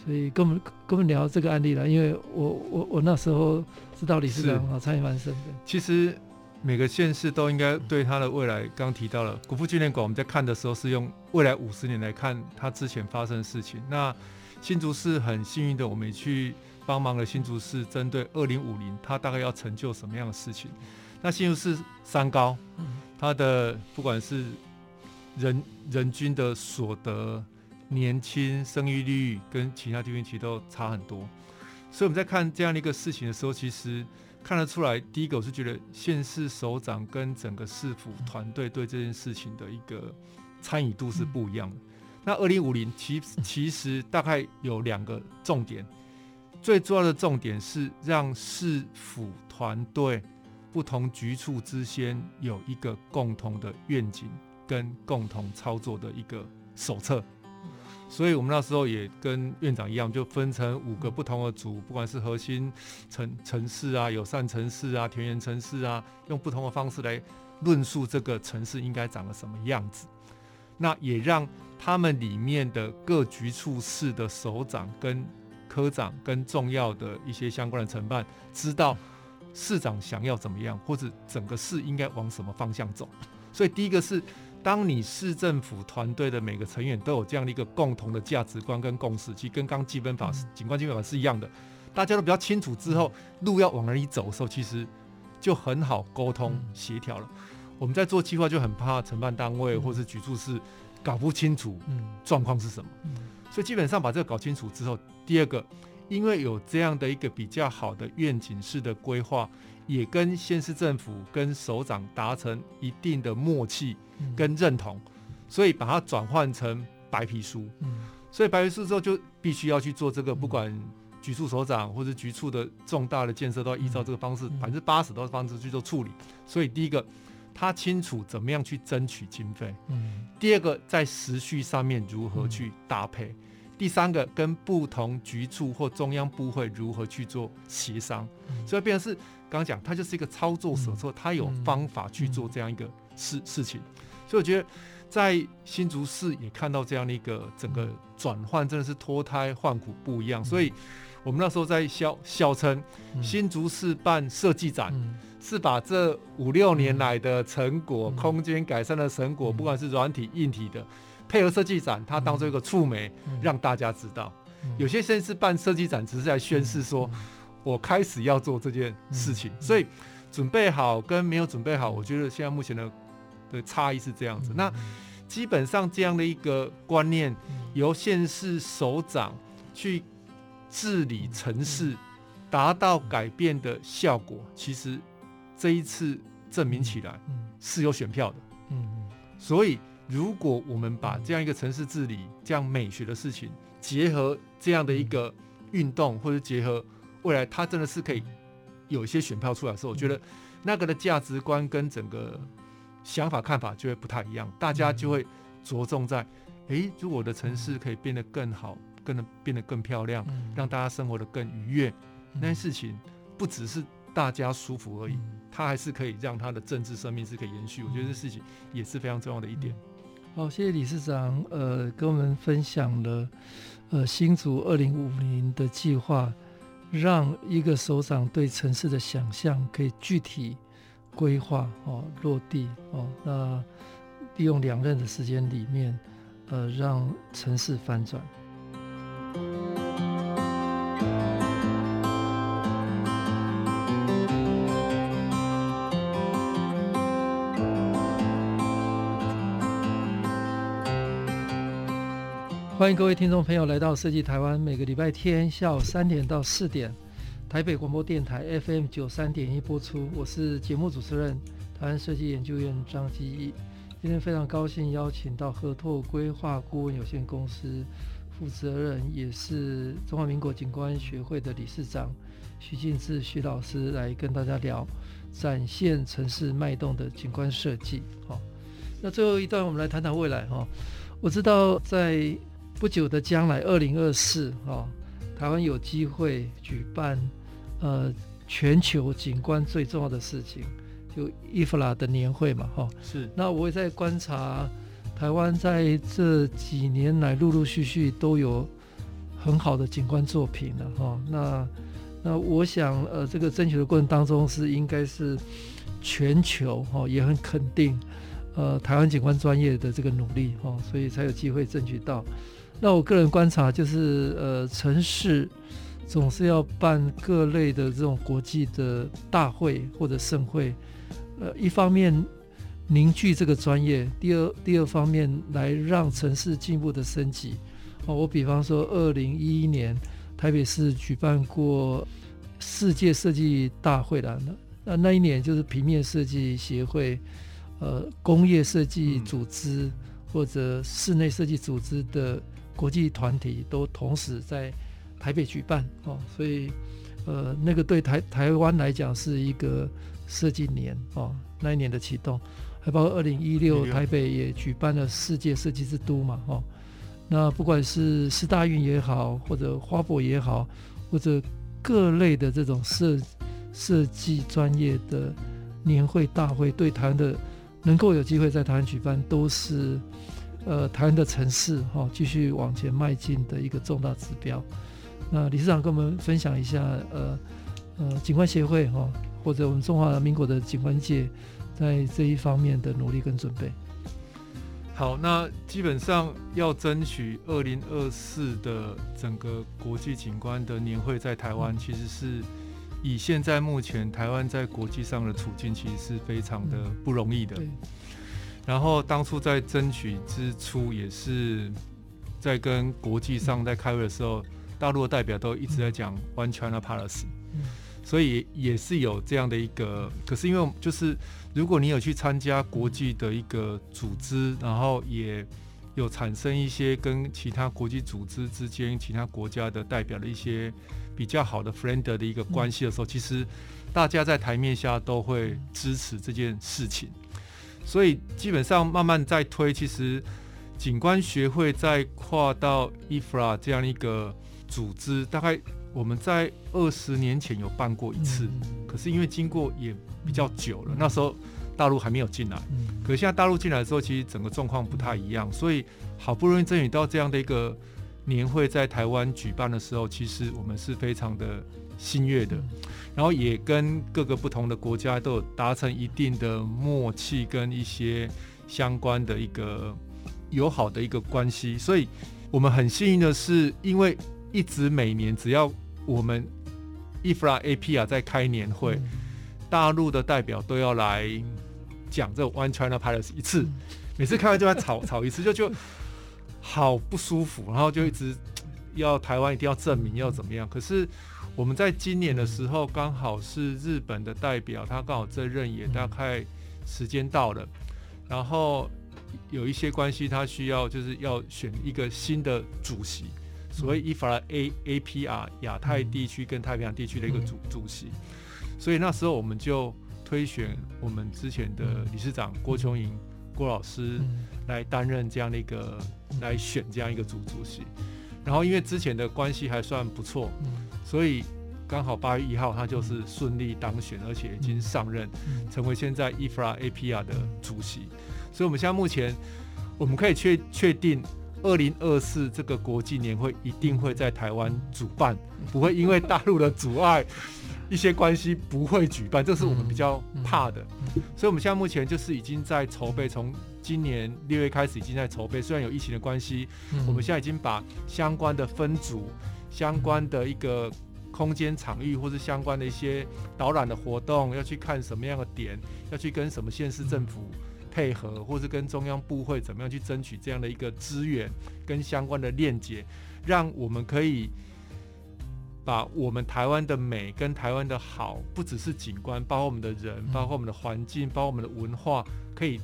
所以跟我们跟我们聊这个案例了，因为我我我那时候知道理事长啊参与蛮深的。其实每个县市都应该对他的未来，刚提到了国父纪念馆，我们在看的时候是用未来五十年来看他之前发生的事情。那新竹市很幸运的，我们也去帮忙了新竹市，针对二零五零，他大概要成就什么样的事情？那新竹市三高，它的不管是人人均的所得。年轻生育率跟其他地方其实都差很多，所以我们在看这样的一个事情的时候，其实看得出来，第一个我是觉得县市首长跟整个市府团队对这件事情的一个参与度是不一样的。那二零五零其其实大概有两个重点，最重要的重点是让市府团队不同局处之间有一个共同的愿景跟共同操作的一个手册。所以我们那时候也跟院长一样，就分成五个不同的组，不管是核心城城市啊、友善城市啊、田园城市啊，用不同的方式来论述这个城市应该长得什么样子。那也让他们里面的各局处室的首长、跟科长、跟重要的一些相关的承办，知道市长想要怎么样，或者整个市应该往什么方向走。所以第一个是。当你市政府团队的每个成员都有这样的一个共同的价值观跟共识，其实跟刚基本法、景观基本法是一样的，大家都比较清楚之后，路要往哪里走的时候，其实就很好沟通协调了。我们在做计划就很怕承办单位或是局处室搞不清楚状况是什么，所以基本上把这个搞清楚之后，第二个，因为有这样的一个比较好的愿景式的规划，也跟县市政府跟首长达成一定的默契跟认同，所以把它转换成白皮书。所以白皮书之后就必须要去做这个，不管局处首长或者局处的重大的建设，都要依照这个方式，百分之八十都是方式去做处理。所以第一个。他清楚怎么样去争取经费，嗯，第二个在时序上面如何去搭配，嗯、第三个跟不同局处或中央部会如何去做协商，嗯、所以变成是刚刚讲，他就是一个操作手册，他、嗯、有方法去做这样一个事、嗯、事情，所以我觉得在新竹市也看到这样的一个整个转换，真的是脱胎换骨不一样，嗯、所以我们那时候在笑笑称新竹市办设计展。是把这五六年来的成果、嗯、空间改善的成果，嗯、不管是软体、硬体的，配合设计展，它当做一个触媒，嗯、让大家知道。嗯、有些甚至办设计展，只是在宣示说，我开始要做这件事情。嗯、所以准备好跟没有准备好，我觉得现在目前的的差异是这样子。嗯、那基本上这样的一个观念，由县市首长去治理城市，达到改变的效果，其实。这一次证明起来是有选票的，嗯，所以如果我们把这样一个城市治理、这样美学的事情结合这样的一个运动，或者结合未来，他真的是可以有一些选票出来的时候，我觉得那个的价值观跟整个想法看法就会不太一样，大家就会着重在，诶，如果我的城市可以变得更好，更能变得更漂亮，让大家生活得更愉悦，那些事情不只是。大家舒服而已，他还是可以让他的政治生命是可以延续。我觉得这事情也是非常重要的一点。好，谢谢理事长，呃，跟我们分享了呃新竹二零五零的计划，让一个首长对城市的想象可以具体规划哦落地哦。那利用两任的时间里面，呃，让城市翻转。欢迎各位听众朋友来到设计台湾，每个礼拜天下午三点到四点，台北广播电台 FM 九三点一播出。我是节目主持人台湾设计研究院张基义。今天非常高兴邀请到合拓规划顾问有限公司负责人，也是中华民国景观学会的理事长徐进志徐老师来跟大家聊展现城市脉动的景观设计。好，那最后一段我们来谈谈未来哈。我知道在不久的将来，二零二四啊，台湾有机会举办呃全球景观最重要的事情，就 IFLA 的年会嘛，哈。是。那我也在观察，台湾在这几年来陆陆续续都有很好的景观作品了，哈。那那我想，呃，这个争取的过程当中是应该是全球哈也很肯定，呃，台湾景观专业的这个努力哈，所以才有机会争取到。那我个人观察就是，呃，城市总是要办各类的这种国际的大会或者盛会，呃，一方面凝聚这个专业，第二第二方面来让城市进一步的升级。哦，我比方说，二零一一年台北市举办过世界设计大会的，那那一年就是平面设计协会，呃，工业设计组织或者室内设计组织的。国际团体都同时在台北举办哦，所以呃，那个对台台湾来讲是一个设计年哦，那一年的启动，还包括二零一六台北也举办了世界设计之都嘛哦，那不管是四大运也好，或者花博也好，或者各类的这种设设计专业的年会大会，对台湾的能够有机会在台湾举办，都是。呃，台湾的城市哈，继续往前迈进的一个重大指标。那理事长跟我们分享一下，呃呃，景观协会哈，或者我们中华民国的景观界在这一方面的努力跟准备。好，那基本上要争取二零二四的整个国际景观的年会在台湾，其实是以现在目前台湾在国际上的处境，其实是非常的不容易的。对。然后当初在争取之初，也是在跟国际上在开会的时候，大陆的代表都一直在讲 One China Policy。所以也是有这样的一个，可是因为就是如果你有去参加国际的一个组织，然后也有产生一些跟其他国际组织之间、其他国家的代表的一些比较好的 friend 的一个关系的时候，其实大家在台面下都会支持这件事情。所以基本上慢慢在推，其实景观学会在跨到 IFRA 这样一个组织，大概。我们在二十年前有办过一次，可是因为经过也比较久了，那时候大陆还没有进来。可是现在大陆进来之后，其实整个状况不太一样，所以好不容易争取到这样的一个年会在台湾举办的时候，其实我们是非常的心悦的。然后也跟各个不同的国家都有达成一定的默契，跟一些相关的一个友好的一个关系。所以我们很幸运的是，因为一直每年只要我们 IFRA A P 啊在开年会，嗯、大陆的代表都要来讲这 One China Policy 一次，嗯、每次开完就要吵吵一次，就就好不舒服，然后就一直要台湾一定要证明要怎么样。可是我们在今年的时候，刚好是日本的代表，他刚好这任也大概时间到了，然后有一些关系，他需要就是要选一个新的主席。所谓伊法拉 A A P R 亚太地区跟太平洋地区的一个主主席，所以那时候我们就推选我们之前的理事长郭琼莹郭老师来担任这样的一个来选这样一个主主席。然后因为之前的关系还算不错，所以刚好八月一号他就是顺利当选，而且已经上任，成为现在 IFRA APR 的主席。所以我们现在目前我们可以确确定。二零二四这个国际年会一定会在台湾主办，不会因为大陆的阻碍，一些关系不会举办，这是我们比较怕的。所以，我们现在目前就是已经在筹备，从今年六月开始已经在筹备。虽然有疫情的关系，我们现在已经把相关的分组、相关的一个空间场域，或是相关的一些导览的活动，要去看什么样的点，要去跟什么县市政府。配合，或是跟中央部会怎么样去争取这样的一个资源跟相关的链接，让我们可以把我们台湾的美跟台湾的好，不只是景观，包括我们的人，包括我们的环境，包括我们的文化，可以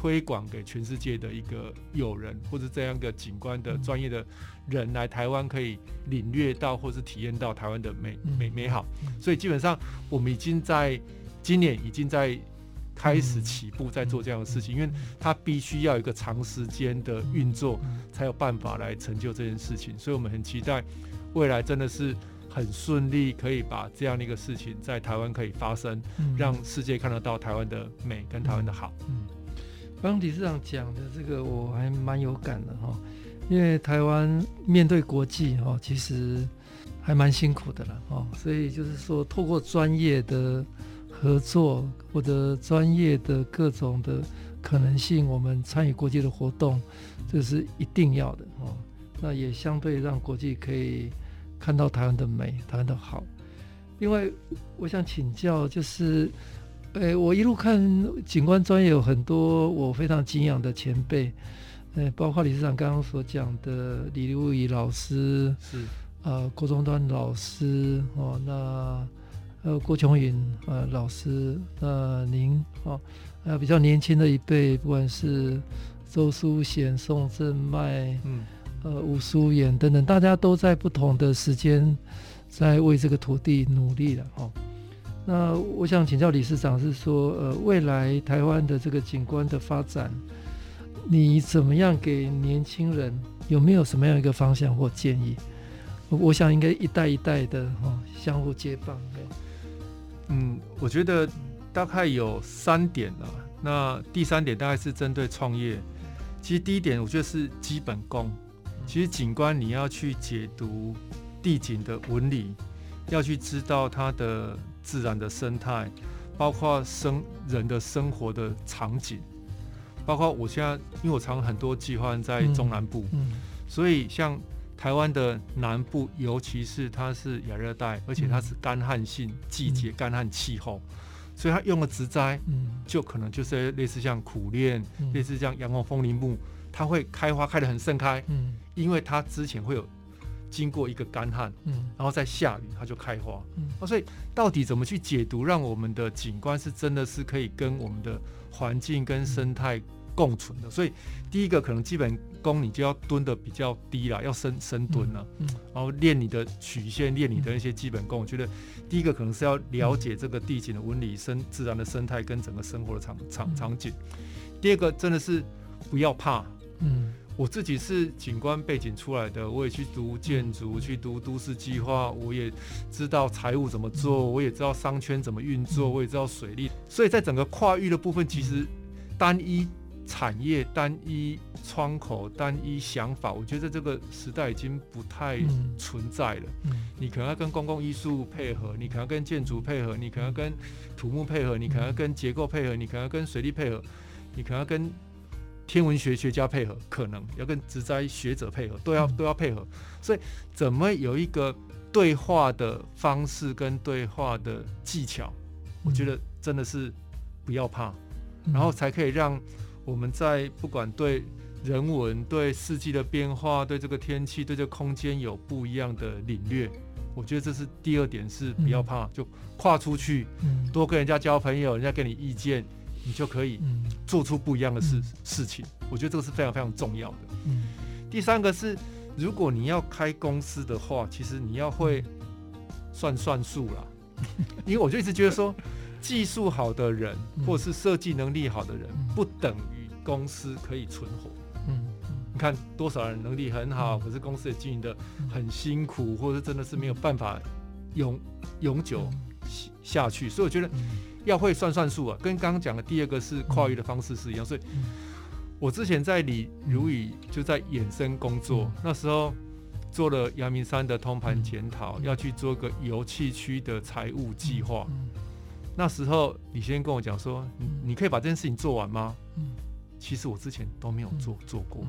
推广给全世界的一个友人，或者这样一个景观的专业的人来台湾，可以领略到或是体验到台湾的美美美好。所以基本上，我们已经在今年已经在。开始起步在做这样的事情，因为它必须要有一个长时间的运作，才有办法来成就这件事情。所以我们很期待未来真的是很顺利，可以把这样的一个事情在台湾可以发生，让世界看得到台湾的美跟台湾的好。嗯，刚理事长讲的这个我还蛮有感的哈，因为台湾面对国际哈，其实还蛮辛苦的了哈，所以就是说透过专业的。合作或者专业的各种的可能性，我们参与国际的活动，这是一定要的哦。那也相对让国际可以看到台湾的美，台湾的好。另外，我想请教，就是，呃，我一路看景观专业有很多我非常敬仰的前辈，呃，包括理事长刚刚所讲的李如仪老师，是，呃，郭中端老师哦，那。呃，郭琼云呃老师，那您哦，呃比较年轻的一辈，不管是周书贤、宋正迈，嗯，呃吴淑妍等等，大家都在不同的时间在为这个土地努力了哦。那我想请教理事长是说，呃，未来台湾的这个景观的发展，你怎么样给年轻人有没有什么样一个方向或建议？我想应该一代一代的哦相互接棒。嗯，我觉得大概有三点啊。那第三点大概是针对创业。其实第一点，我觉得是基本功。其实景观你要去解读地景的纹理，要去知道它的自然的生态，包括生人的生活的场景，包括我现在因为我常很多计划在中南部，所以像台湾的南部，尤其是它是亚热带，而且它是干旱性季节、干旱气候，所以它用的植栽，嗯。就可能就是类似像苦楝，类似像阳光风铃木，它会开花开得很盛开，嗯。因为它之前会有经过一个干旱，嗯然后再下雨，它就开花嗯。所以到底怎么去解读，让我们的景观是真的是可以跟我们的环境跟生态共存的？所以第一个可能基本功你就要蹲的比较低了，要深深蹲了，然后练你的曲线，练你的那些基本功。我觉得第一个可能是要了解这个地景的纹理、生自然的生态跟整个生活的场场场景。第二个真的是不要怕，嗯。我自己是景观背景出来的，我也去读建筑，去读都市计划，我也知道财务怎么做，我也知道商圈怎么运作，我也知道水利。所以在整个跨域的部分，其实单一产业、单一窗口、单一想法，我觉得这个时代已经不太存在了。你可能要跟公共艺术配合，你可能要跟建筑配合，你可能要跟土木配合，你可能要跟结构配合，你可能要跟水利配合，你可能要跟天文学学家配合，可能要跟植栽学者配合，都要都要配合。所以，怎么有一个对话的方式跟对话的技巧，我觉得真的是不要怕，然后才可以让我们在不管对人文、对四季的变化、对这个天气、对这个空间有不一样的领略。我觉得这是第二点，是不要怕，就跨出去，多跟人家交朋友，人家给你意见。你就可以做出不一样的事事情，我觉得这个是非常非常重要的。第三个是，如果你要开公司的话，其实你要会算算数啦，因为我就一直觉得说，技术好的人或者是设计能力好的人，不等于公司可以存活。你看多少人能力很好，可是公司也经营的很辛苦，或者真的是没有办法永永久下去，所以我觉得。要会算算数啊，跟刚刚讲的第二个是跨域的方式是一样，所以，我之前在李如雨就在衍生工作，那时候做了阳明山的通盘检讨，要去做个油气区的财务计划。那时候李先跟我讲说，你可以把这件事情做完吗？其实我之前都没有做做过，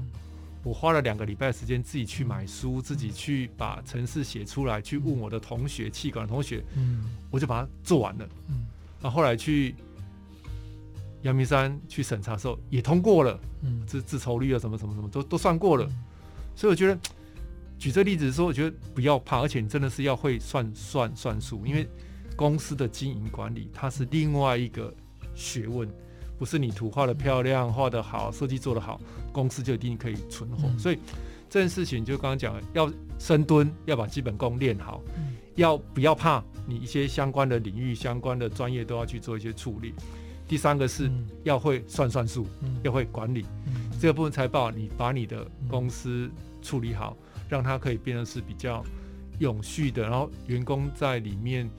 我花了两个礼拜的时间自己去买书，自己去把城市写出来，去问我的同学，气管的同学，我就把它做完了。那后，后来去阳明山去审查的时候也通过了，嗯，自自筹率啊什么什么什么都都算过了，所以我觉得 举这例子说，我觉得不要怕，而且你真的是要会算算算数，因为公司的经营管理它是另外一个学问，不是你图画的漂亮、画的好、设计做得好，公司就一定可以存活。所以这件事情就刚刚讲了，要深蹲，要把基本功练好，要不要怕？你一些相关的领域、相关的专业都要去做一些处理。第三个是要会算算数，嗯、要会管理，嗯、这个部分财报你把你的公司处理好，嗯、让它可以变得是比较永续的，然后员工在里面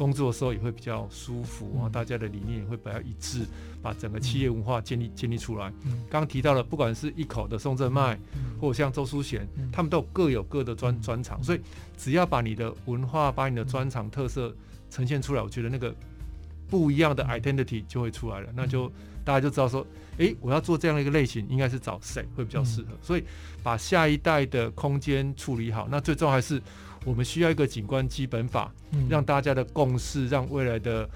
工作的时候也会比较舒服，然后大家的理念也会比较一致，把整个企业文化建立建立出来。刚刚提到了，不管是一口的宋正迈，或像周书贤，他们都各有各的专专长，所以只要把你的文化、把你的专长特色呈现出来，我觉得那个不一样的 identity 就会出来了，那就大家就知道说，诶，我要做这样的一个类型，应该是找谁会比较适合。所以把下一代的空间处理好，那最重要还是。我们需要一个景观基本法，让大家的共识，让未来的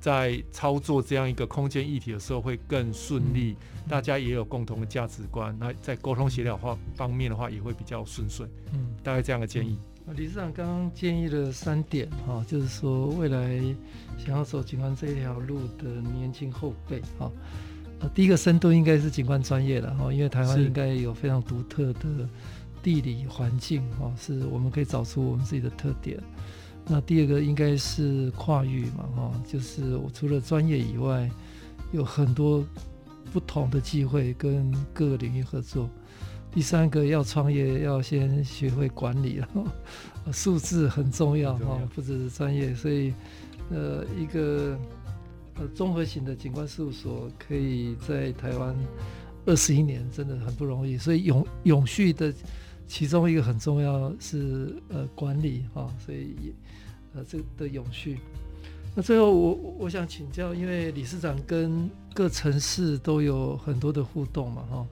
在操作这样一个空间议题的时候会更顺利。大家也有共同的价值观，那在沟通协调化方面的话也会比较顺遂。嗯，大概这样的建议。理事长刚刚建议了三点哈，就是说未来想要走景观这一条路的年轻后辈哈，呃第一个深度应该是景观专业的哈，因为台湾应该有非常独特的。地理环境啊，是我们可以找出我们自己的特点。那第二个应该是跨域嘛，哈，就是我除了专业以外，有很多不同的机会跟各个领域合作。第三个要创业，要先学会管理了，数字很重要哈，不只是专业。所以，呃，一个呃综合型的景观事务所可以在台湾二十一年，真的很不容易。所以永永续的。其中一个很重要是呃管理哈、哦，所以也呃这个的永续。那最后我我想请教，因为理事长跟各城市都有很多的互动嘛哈、哦，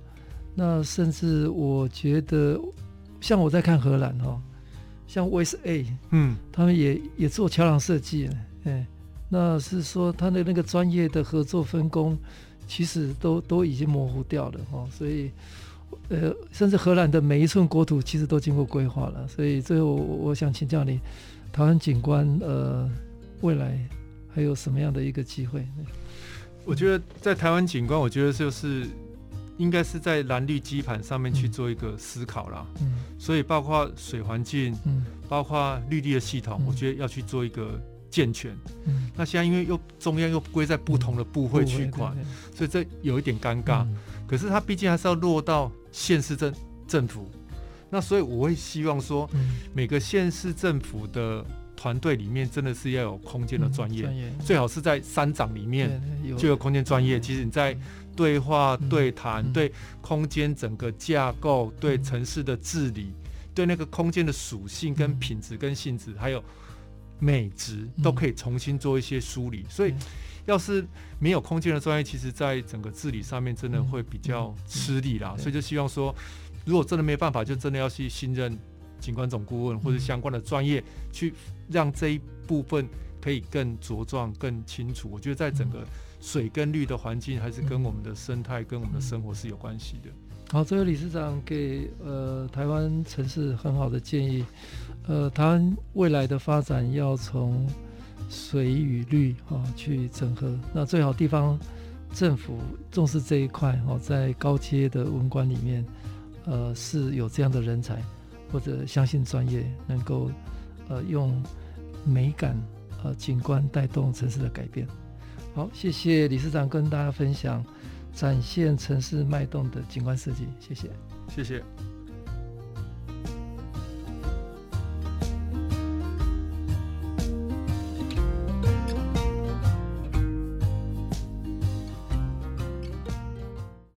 那甚至我觉得像我在看荷兰哈，像 West A，嗯，他们也也做桥梁设计，哎，那是说他的那个专业的合作分工，其实都都已经模糊掉了哈，所以。呃，甚至荷兰的每一寸国土其实都经过规划了，所以最后我想请教你，台湾景观呃未来还有什么样的一个机会？我觉得在台湾景观，我觉得就是应该是在蓝绿基盘上面去做一个思考啦。嗯，所以包括水环境，嗯，包括绿地的系统，我觉得要去做一个健全。嗯，那现在因为又中央又归在不同的部会区块，所以这有一点尴尬。可是它毕竟还是要落到县市政政府，那所以我会希望说，每个县市政府的团队里面真的是要有空间的专业，最好是在三长里面就有空间专业。其实你在对话、对谈、对空间整个架构、对城市的治理、对那个空间的属性跟品质跟性质，还有美值，都可以重新做一些梳理。所以。要是没有空间的专业，其实在整个治理上面真的会比较吃力啦。所以就希望说，如果真的没办法，就真的要去信任景观总顾问或者相关的专业，去让这一部分可以更茁壮、更清楚。我觉得在整个水跟绿的环境，还是跟我们的生态、跟我们的生活是有关系的。好，这位理事长给呃台湾城市很好的建议。呃，台湾未来的发展要从水与绿啊，去整合。那最好地方政府重视这一块哦，在高阶的文官里面，呃，是有这样的人才，或者相信专业，能够呃用美感呃景观带动城市的改变。好，谢谢理事长跟大家分享展现城市脉动的景观设计，谢谢，谢谢。